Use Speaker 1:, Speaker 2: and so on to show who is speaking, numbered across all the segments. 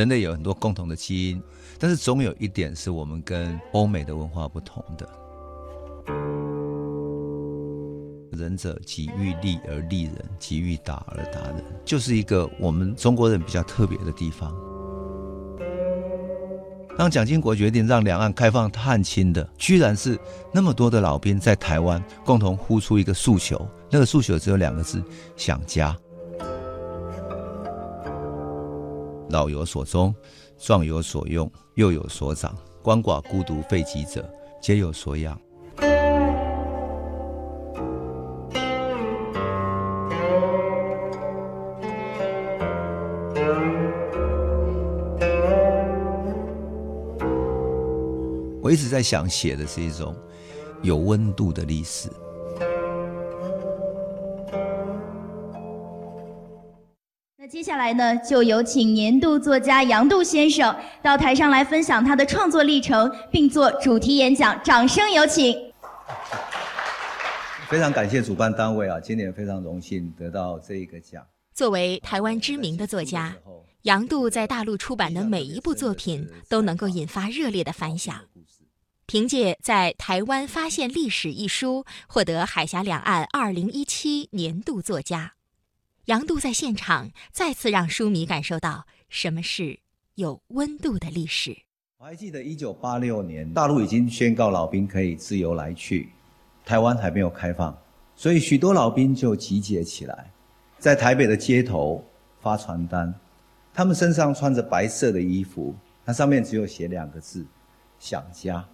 Speaker 1: 人类有很多共同的基因，但是总有一点是我们跟欧美的文化不同的。仁者急欲利而利人，急欲打而打人，就是一个我们中国人比较特别的地方。当蒋经国决定让两岸开放探亲的，居然是那么多的老兵在台湾共同呼出一个诉求，那个诉求只有两个字：想家。老有所终，壮有所用，幼有所长，鳏寡孤独废疾者，皆有所养。我一直在想写的是一种有温度的历史。
Speaker 2: 来呢，就有请年度作家杨度先生到台上来分享他的创作历程，并做主题演讲。掌声有请！
Speaker 1: 非常感谢主办单位啊，今年非常荣幸得到这一个奖。
Speaker 3: 作为台湾知名的作家，杨度在大陆出版的每一部作品都能够引发热烈的反响。凭借在台湾发现历史一书，获得海峡两岸二零一七年度作家。杨度在现场再次让书迷感受到什么是有温度的历史。
Speaker 1: 我还记得一九八六年，大陆已经宣告老兵可以自由来去，台湾还没有开放，所以许多老兵就集结起来，在台北的街头发传单。他们身上穿着白色的衣服，那上面只有写两个字：想家。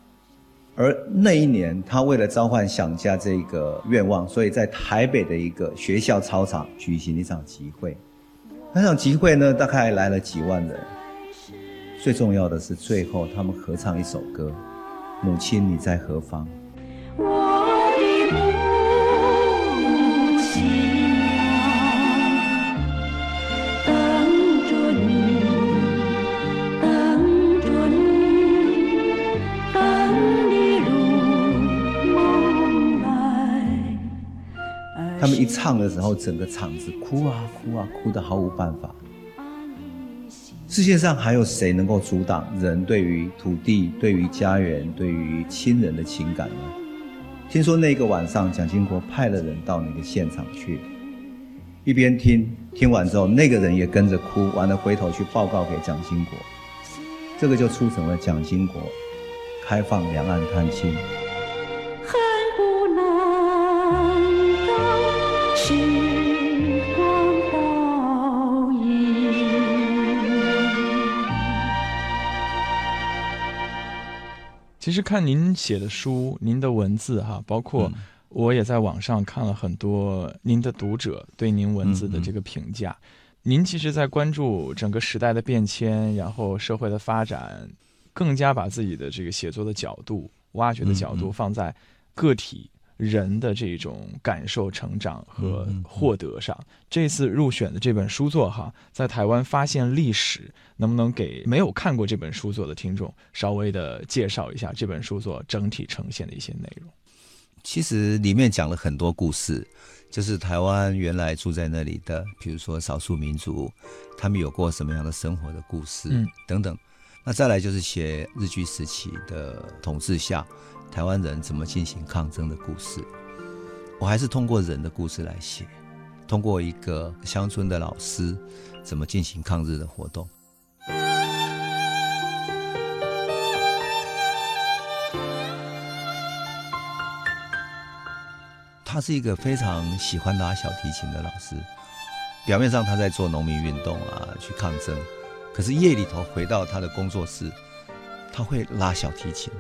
Speaker 1: 而那一年，他为了召唤想家这个愿望，所以在台北的一个学校操场举行一场集会。那场集会呢，大概来了几万人。最重要的是，最后他们合唱一首歌：《母亲你在何方》。一唱的时候，整个场子哭啊哭啊，哭得毫无办法。世界上还有谁能够阻挡人对于土地、对于家园、对于亲人的情感呢？听说那个晚上，蒋经国派了人到那个现场去，一边听，听完之后，那个人也跟着哭，完了回头去报告给蒋经国，这个就促成了蒋经国开放两岸探亲。
Speaker 4: 实看您写的书，您的文字哈，包括我也在网上看了很多您的读者对您文字的这个评价。您其实，在关注整个时代的变迁，然后社会的发展，更加把自己的这个写作的角度、挖掘的角度放在个体。人的这种感受、成长和获得上，这次入选的这本书作哈，在台湾发现历史，能不能给没有看过这本书作的听众稍微的介绍一下这本书作整体呈现的一些内容？
Speaker 1: 其实里面讲了很多故事，就是台湾原来住在那里的，比如说少数民族，他们有过什么样的生活的故事等等。那再来就是写日据时期的统治下。台湾人怎么进行抗争的故事，我还是通过人的故事来写，通过一个乡村的老师怎么进行抗日的活动。他是一个非常喜欢拉小提琴的老师，表面上他在做农民运动啊，去抗争，可是夜里头回到他的工作室，他会拉小提琴。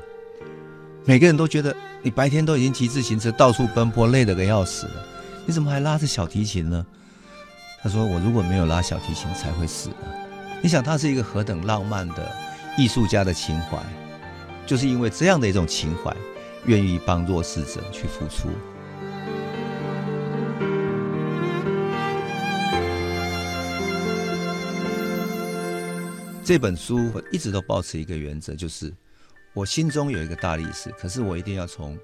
Speaker 1: 每个人都觉得你白天都已经骑自行车到处奔波，累得个要死了，你怎么还拉着小提琴呢？他说：“我如果没有拉小提琴，才会死呢。”你想，他是一个何等浪漫的艺术家的情怀，就是因为这样的一种情怀，愿意帮弱势者去付出。这本书我一直都保持一个原则，就是。我心中有一个大历史，可是我一定要从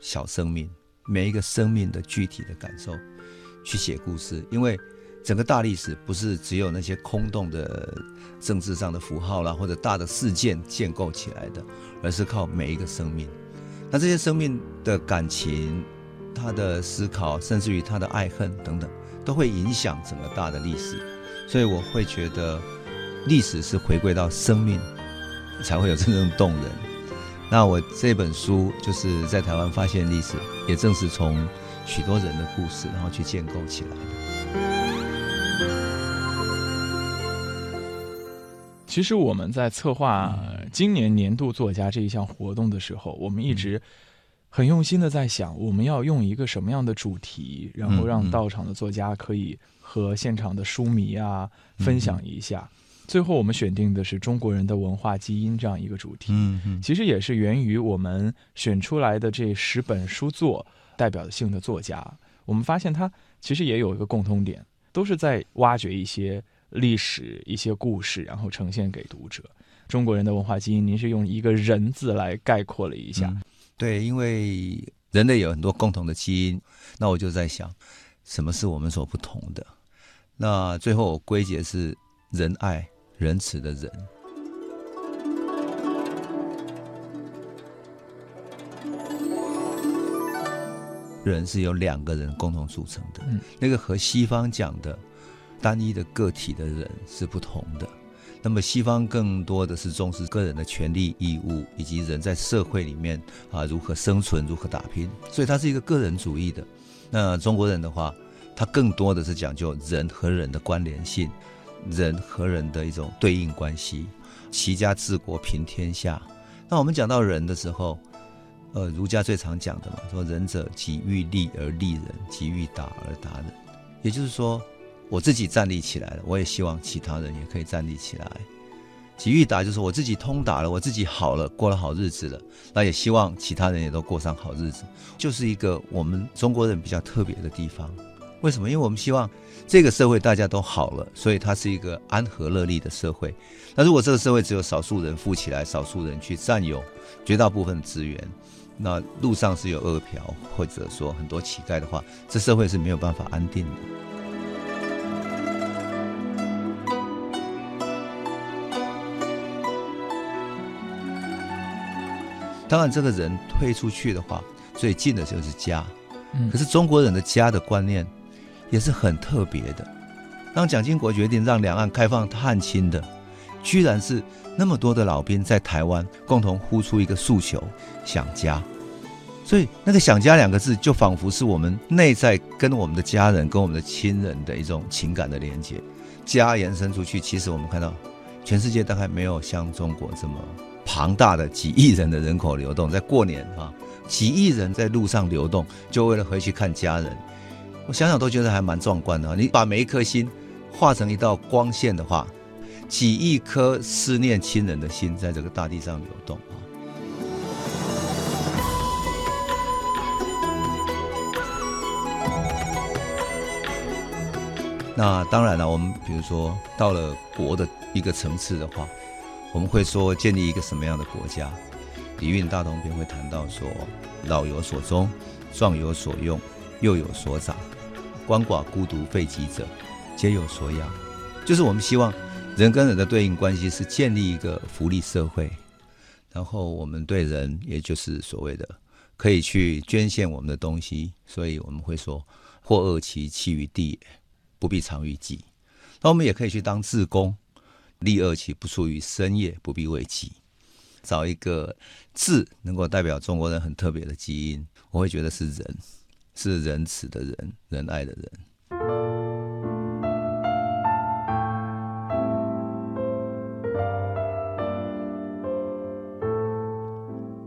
Speaker 1: 小生命每一个生命的具体的感受去写故事，因为整个大历史不是只有那些空洞的政治上的符号啦，或者大的事件建构起来的，而是靠每一个生命。那这些生命的感情、他的思考，甚至于他的爱恨等等，都会影响整个大的历史。所以我会觉得，历史是回归到生命，才会有真正动人。那我这本书就是在台湾发现历史，也正是从许多人的故事，然后去建构起来的。
Speaker 4: 其实我们在策划今年年度作家这一项活动的时候，我们一直很用心的在想，我们要用一个什么样的主题，然后让到场的作家可以和现场的书迷啊分享一下。最后我们选定的是中国人的文化基因这样一个主题。
Speaker 1: 嗯嗯，
Speaker 4: 其实也是源于我们选出来的这十本书作代表性的作家，我们发现他其实也有一个共通点，都是在挖掘一些。历史一些故事，然后呈现给读者。中国人的文化基因，您是用一个人字来概括了一下。
Speaker 1: 对，因为人类有很多共同的基因，那我就在想，什么是我们所不同的？那最后我归结是仁爱、仁慈的人。人是由两个人共同组成的，那个和西方讲的。单一的个体的人是不同的，那么西方更多的是重视个人的权利义务，以及人在社会里面啊如何生存、如何打拼，所以它是一个个人主义的。那中国人的话，他更多的是讲究人和人的关联性，人和人的一种对应关系。齐家治国平天下。那我们讲到人的时候，呃，儒家最常讲的嘛，说仁者己欲立而立人，己欲达而达人，也就是说。我自己站立起来了，我也希望其他人也可以站立起来。吉裕达就是我自己通达了，我自己好了，过了好日子了，那也希望其他人也都过上好日子，就是一个我们中国人比较特别的地方。为什么？因为我们希望这个社会大家都好了，所以它是一个安和乐利的社会。那如果这个社会只有少数人富起来，少数人去占有绝大部分资源，那路上是有饿殍，或者说很多乞丐的话，这社会是没有办法安定的。当然，这个人退出去的话，最近的就是家。嗯，可是中国人的家的观念也是很特别的。当蒋经国决定让两岸开放探亲的，居然是那么多的老兵在台湾共同呼出一个诉求：想家。所以，那个“想家”两个字，就仿佛是我们内在跟我们的家人、跟我们的亲人的一种情感的连接。家延伸出去，其实我们看到，全世界大概没有像中国这么。庞大的几亿人的人口流动，在过年啊，几亿人在路上流动，就为了回去看家人。我想想都觉得还蛮壮观的。你把每一颗心画成一道光线的话，几亿颗思念亲人的心在这个大地上流动啊。那当然了，我们比如说到了国的一个层次的话。我们会说建立一个什么样的国家？底蕴大同篇会谈到说，老有所终，壮有所用，幼有所长，鳏寡孤独废疾者，皆有所养。就是我们希望人跟人的对应关系是建立一个福利社会，然后我们对人，也就是所谓的可以去捐献我们的东西，所以我们会说，或恶其弃于地，不必藏于己。那我们也可以去当自工。利恶其不出于深夜，不必为己。找一个字能够代表中国人很特别的基因，我会觉得是人，是仁慈的人，仁爱的人。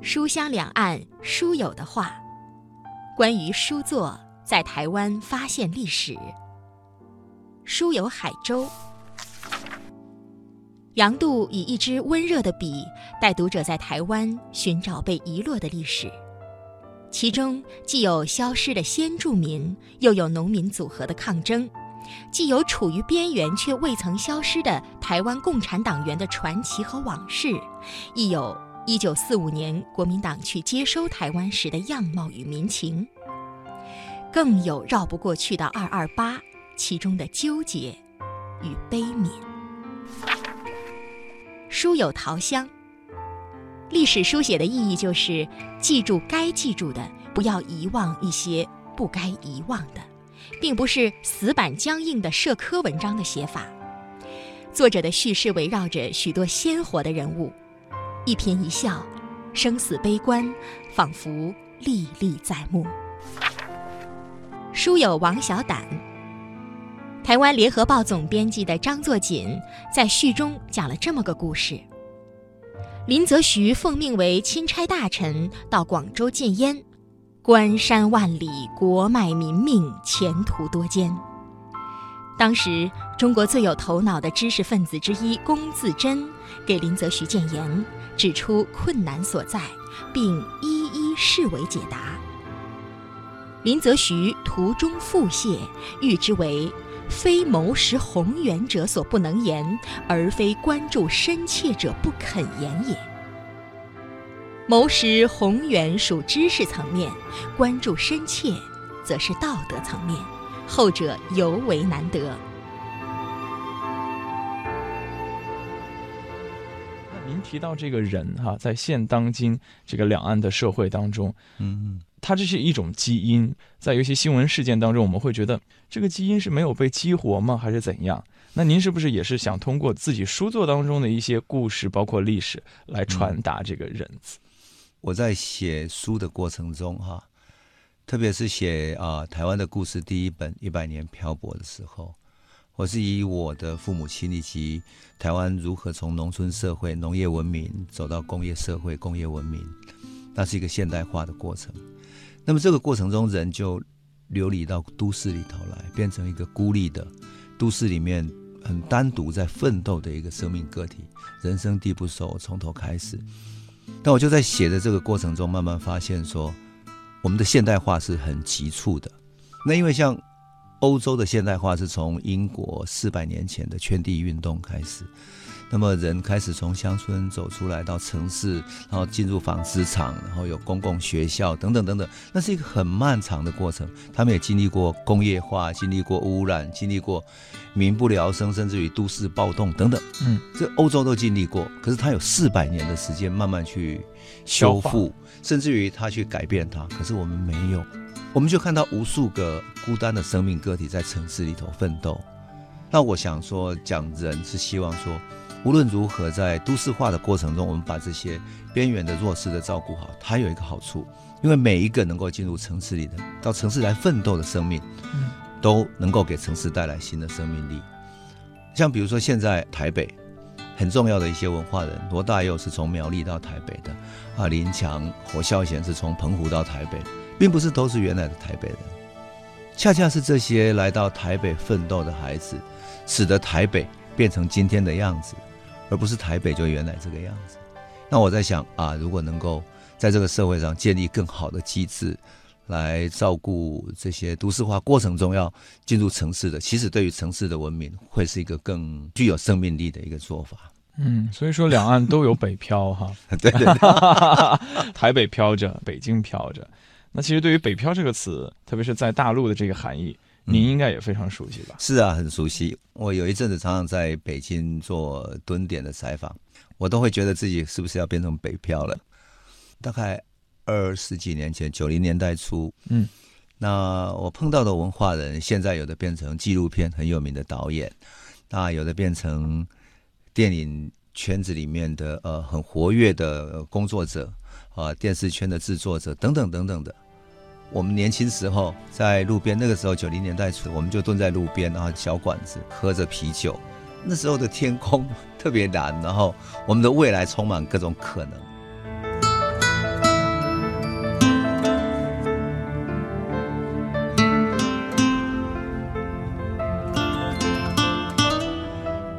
Speaker 3: 书香两岸书友的话，关于书作在台湾发现历史。书友海州。杨度以一支温热的笔，带读者在台湾寻找被遗落的历史，其中既有消失的先住民，又有农民组合的抗争，既有处于边缘却未曾消失的台湾共产党员的传奇和往事，亦有一九四五年国民党去接收台湾时的样貌与民情，更有绕不过去的二二八。其中的纠结与悲悯。书有桃香，历史书写的意义就是记住该记住的，不要遗忘一些不该遗忘的，并不是死板僵硬的社科文章的写法。作者的叙事围绕着许多鲜活的人物，一颦一笑，生死悲欢，仿佛历历在目。书友王小胆，台湾联合报总编辑的张作锦在序中讲了这么个故事：林则徐奉命为钦差大臣到广州建烟，关山万里，国脉民命，前途多艰。当时，中国最有头脑的知识分子之一龚自珍给林则徐谏言，指出困难所在，并一一视为解答。林则徐途中腹泻，誉之为“非谋识宏远者所不能言，而非关注深切者不肯言也。”谋识宏远属知识层面，关注深切则是道德层面。后者尤为难得。
Speaker 4: 提到这个人哈，在现当今这个两岸的社会当中，嗯，他这是一种基因，在有些新闻事件当中，我们会觉得这个基因是没有被激活吗，还是怎样？那您是不是也是想通过自己书作当中的一些故事，包括历史，来传达这个人？
Speaker 1: 我在写书的过程中，哈。特别是写啊台湾的故事第一本《一百年漂泊》的时候，我是以我的父母亲以及台湾如何从农村社会、农业文明走到工业社会、工业文明，那是一个现代化的过程。那么这个过程中，人就流离到都市里头来，变成一个孤立的都市里面很单独在奋斗的一个生命个体，人生地不熟，从头开始。但我就在写的这个过程中，慢慢发现说。我们的现代化是很急促的，那因为像欧洲的现代化是从英国四百年前的圈地运动开始。那么人开始从乡村走出来到城市，然后进入纺织厂，然后有公共学校等等等等，那是一个很漫长的过程。他们也经历过工业化，经历过污染，经历过民不聊生，甚至于都市暴动等等。嗯，这欧洲都经历过，可是他有四百年的时间慢慢去修复，甚至于他去改变它。可是我们没有，我们就看到无数个孤单的生命个体在城市里头奋斗。那我想说，讲人是希望说。无论如何，在都市化的过程中，我们把这些边缘的弱势的照顾好，它有一个好处，因为每一个能够进入城市里的，到城市来奋斗的生命，都能够给城市带来新的生命力。像比如说现在台北很重要的一些文化人，罗大佑是从苗栗到台北的，啊，林强、侯孝贤是从澎湖到台北，并不是都是原来的台北人，恰恰是这些来到台北奋斗的孩子，使得台北变成今天的样子。而不是台北就原来这个样子。那我在想啊，如果能够在这个社会上建立更好的机制，来照顾这些都市化过程中要进入城市的，其实对于城市的文明会是一个更具有生命力的一个做法。
Speaker 4: 嗯，所以说两岸都有北漂哈，
Speaker 1: 对对对，
Speaker 4: 台北漂着，北京漂着。那其实对于北漂这个词，特别是在大陆的这个含义。您应该也非常熟悉吧？
Speaker 1: 是啊，很熟悉。我有一阵子常常在北京做蹲点的采访，我都会觉得自己是不是要变成北漂了。大概二十几年前，九零年代初，嗯，那我碰到的文化人，现在有的变成纪录片很有名的导演，那有的变成电影圈子里面的呃很活跃的工作者啊，电视圈的制作者等等等等的。我们年轻时候在路边，那个时候九零年代初，我们就蹲在路边，然后小馆子喝着啤酒。那时候的天空特别蓝，然后我们的未来充满各种可能。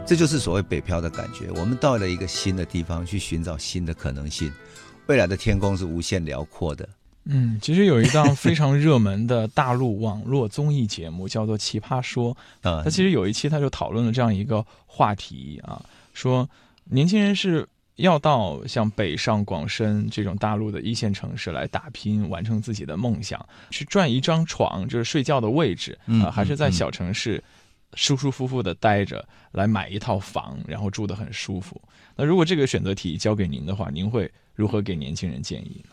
Speaker 1: 这就是所谓北漂的感觉。我们到了一个新的地方去寻找新的可能性，未来的天空是无限辽阔的。
Speaker 4: 嗯，其实有一档非常热门的大陆网络综艺节目，叫做《奇葩说》。啊，它其实有一期它就讨论了这样一个话题啊，说年轻人是要到像北上广深这种大陆的一线城市来打拼，完成自己的梦想，去赚一张床就是睡觉的位置啊，还是在小城市舒舒服服的待着，来买一套房，然后住得很舒服？那如果这个选择题交给您的话，您会如何给年轻人建议呢？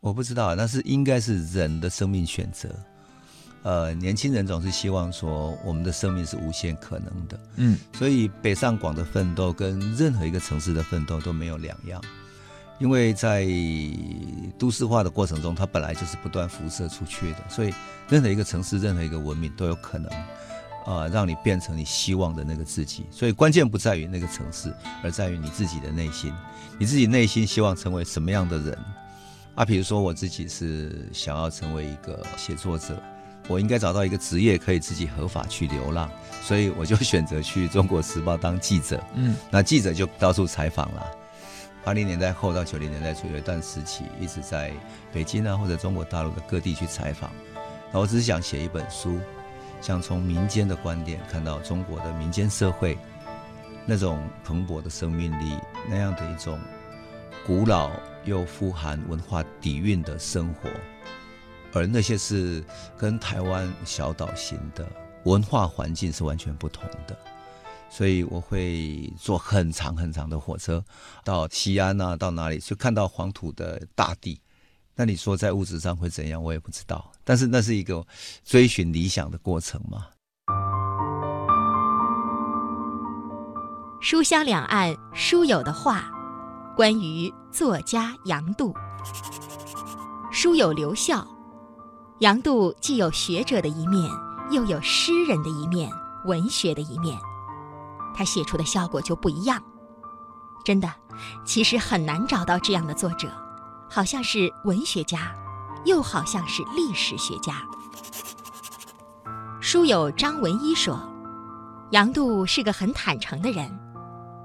Speaker 1: 我不知道，那是应该是人的生命选择。呃，年轻人总是希望说，我们的生命是无限可能的。嗯，所以北上广的奋斗跟任何一个城市的奋斗都没有两样，因为在都市化的过程中，它本来就是不断辐射出去的，所以任何一个城市、任何一个文明都有可能，啊，让你变成你希望的那个自己。所以关键不在于那个城市，而在于你自己的内心，你自己内心希望成为什么样的人。啊，比如说我自己是想要成为一个写作者。我应该找到一个职业可以自己合法去流浪，所以我就选择去中国时报当记者。嗯，那记者就到处采访了。八零年代后到九零年代初有一段时期，一直在北京啊或者中国大陆的各地去采访。那我只是想写一本书，想从民间的观点看到中国的民间社会那种蓬勃的生命力，那样的一种古老又富含文化底蕴的生活。而那些是跟台湾小岛型的文化环境是完全不同的，所以我会坐很长很长的火车到西安啊，到哪里去看到黄土的大地。那你说在物质上会怎样？我也不知道。但是那是一个追寻理想的过程嘛。
Speaker 3: 书香两岸书友的话，关于作家杨度，书友刘笑。杨度既有学者的一面，又有诗人的一面，文学的一面，他写出的效果就不一样。真的，其实很难找到这样的作者，好像是文学家，又好像是历史学家。书友张文一说，杨度是个很坦诚的人，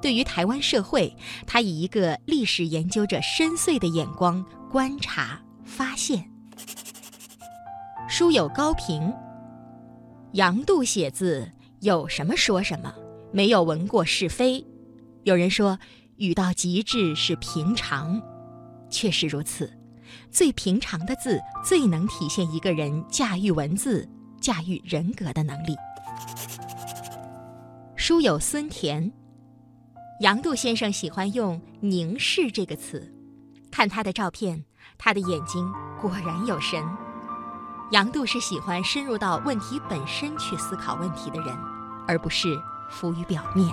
Speaker 3: 对于台湾社会，他以一个历史研究者深邃的眼光观察发现。书友高平，杨度写字有什么说什么，没有闻过是非。有人说语到极致是平常，确实如此。最平常的字，最能体现一个人驾驭文字、驾驭人格的能力。书友孙田，杨度先生喜欢用“凝视”这个词，看他的照片，他的眼睛果然有神。杨度是喜欢深入到问题本身去思考问题的人，而不是浮于表面。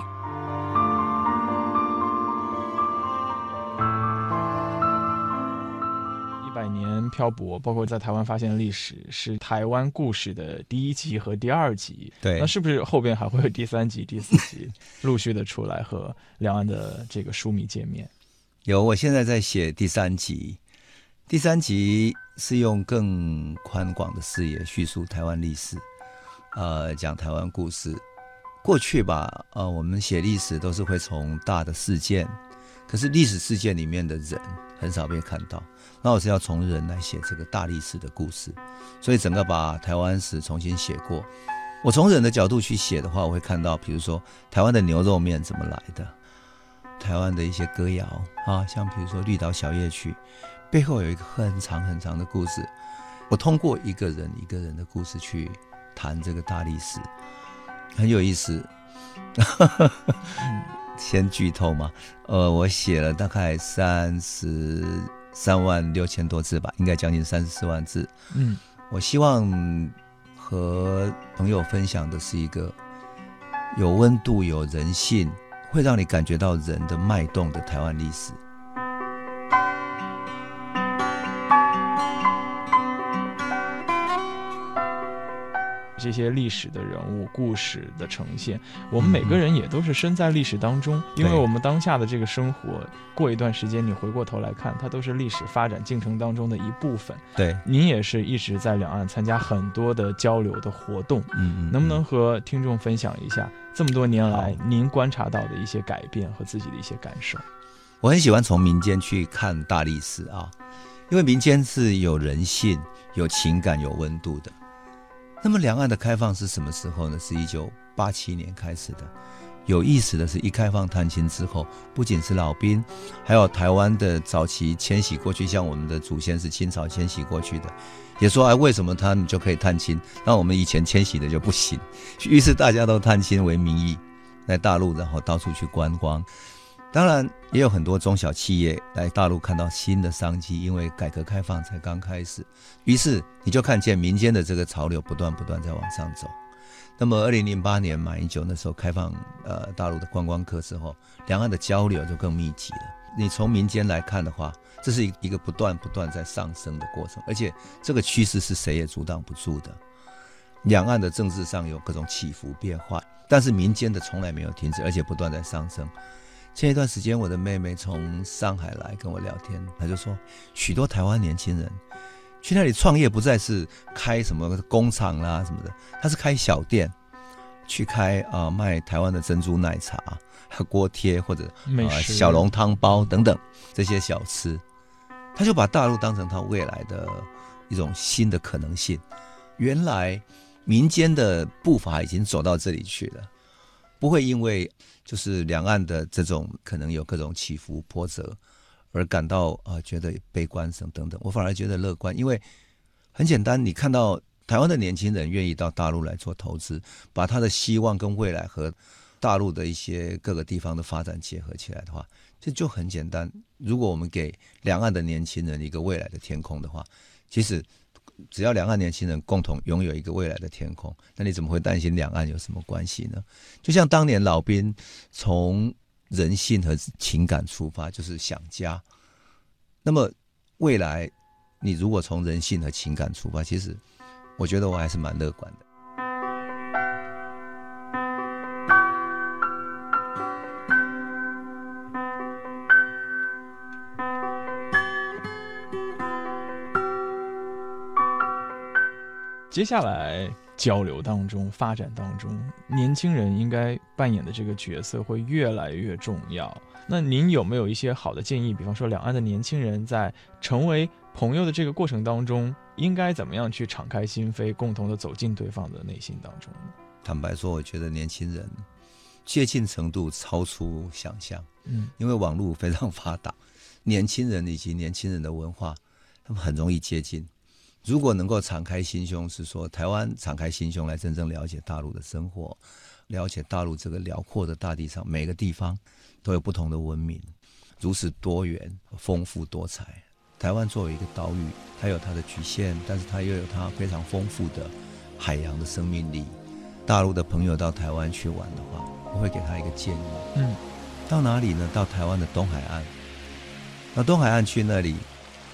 Speaker 4: 漂泊，包括在台湾发现的历史，是台湾故事的第一集和第二集。
Speaker 1: 对，
Speaker 4: 那是不是后边还会有第三集、第四集陆续的出来和两岸的这个书迷见面？
Speaker 1: 有，我现在在写第三集。第三集是用更宽广的视野叙述台湾历史，呃，讲台湾故事。过去吧，呃，我们写历史都是会从大的事件，可是历史事件里面的人很少被看到。那我是要从人来写这个大历史的故事，所以整个把台湾史重新写过。我从人的角度去写的话，我会看到，比如说台湾的牛肉面怎么来的，台湾的一些歌谣啊，像比如说《绿岛小夜曲》。背后有一个很长很长的故事，我通过一个人一个人的故事去谈这个大历史，很有意思。先剧透嘛，呃，我写了大概三十三万六千多字吧，应该将近三十四万字。嗯，我希望和朋友分享的是一个有温度、有人性，会让你感觉到人的脉动的台湾历史。
Speaker 4: 这些历史的人物、故事的呈现，我们每个人也都是身在历史当中，因为我们当下的这个生活，过一段时间你回过头来看，它都是历史发展进程当中的一部分。
Speaker 1: 对，
Speaker 4: 您也是一直在两岸参加很多的交流的活动，嗯嗯，能不能和听众分享一下这么多年来您观察到的一些改变和自己的一些感受？
Speaker 1: 我很喜欢从民间去看大历史啊，因为民间是有人性、有情感、有温度的。那么两岸的开放是什么时候呢？是一九八七年开始的，有意思的是，一开放探亲之后，不仅是老兵，还有台湾的早期迁徙过去，像我们的祖先是清朝迁徙过去的，也说哎，为什么他们就可以探亲，那我们以前迁徙的就不行？于是大家都探亲为名义在大陆，然后到处去观光。当然，也有很多中小企业来大陆看到新的商机，因为改革开放才刚开始，于是你就看见民间的这个潮流不断不断在往上走。那么，二零零八年马英九那时候开放呃大陆的观光客之后，两岸的交流就更密集了。你从民间来看的话，这是一一个不断不断在上升的过程，而且这个趋势是谁也阻挡不住的。两岸的政治上有各种起伏变化，但是民间的从来没有停止，而且不断在上升。前一段时间，我的妹妹从上海来跟我聊天，她就说，许多台湾年轻人。去那里创业不再是开什么工厂啦什么的，他是开小店，去开啊卖台湾的珍珠奶茶、锅贴或者
Speaker 4: 啊
Speaker 1: 小笼汤包等等这些小吃，他就把大陆当成他未来的一种新的可能性。原来民间的步伐已经走到这里去了，不会因为就是两岸的这种可能有各种起伏波折。而感到啊，觉得悲观什么等等，我反而觉得乐观，因为很简单，你看到台湾的年轻人愿意到大陆来做投资，把他的希望跟未来和大陆的一些各个地方的发展结合起来的话，这就很简单。如果我们给两岸的年轻人一个未来的天空的话，其实只要两岸年轻人共同拥有一个未来的天空，那你怎么会担心两岸有什么关系呢？就像当年老兵从。人性和情感出发，就是想家。那么未来，你如果从人性和情感出发，其实我觉得我还是蛮乐观的。
Speaker 4: 接下来。交流当中、发展当中，年轻人应该扮演的这个角色会越来越重要。那您有没有一些好的建议？比方说，两岸的年轻人在成为朋友的这个过程当中，应该怎么样去敞开心扉，共同的走进对方的内心当中呢？
Speaker 1: 坦白说，我觉得年轻人接近程度超出想象。嗯，因为网络非常发达，年轻人以及年轻人的文化，他们很容易接近。如果能够敞开心胸，是说台湾敞开心胸来真正了解大陆的生活，了解大陆这个辽阔的大地上每个地方都有不同的文明，如此多元、丰富多彩。台湾作为一个岛屿，它有它的局限，但是它又有它非常丰富的海洋的生命力。大陆的朋友到台湾去玩的话，我会给他一个建议：嗯，到哪里呢？到台湾的东海岸。那东海岸去那里。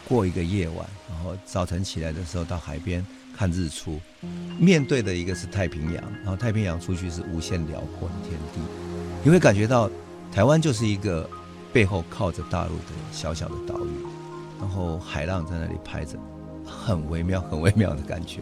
Speaker 1: 过一个夜晚，然后早晨起来的时候到海边看日出，面对的一个是太平洋，然后太平洋出去是无限辽阔的天地，你会感觉到台湾就是一个背后靠着大陆的小小的岛屿，然后海浪在那里拍着，很微妙、很微妙的感觉。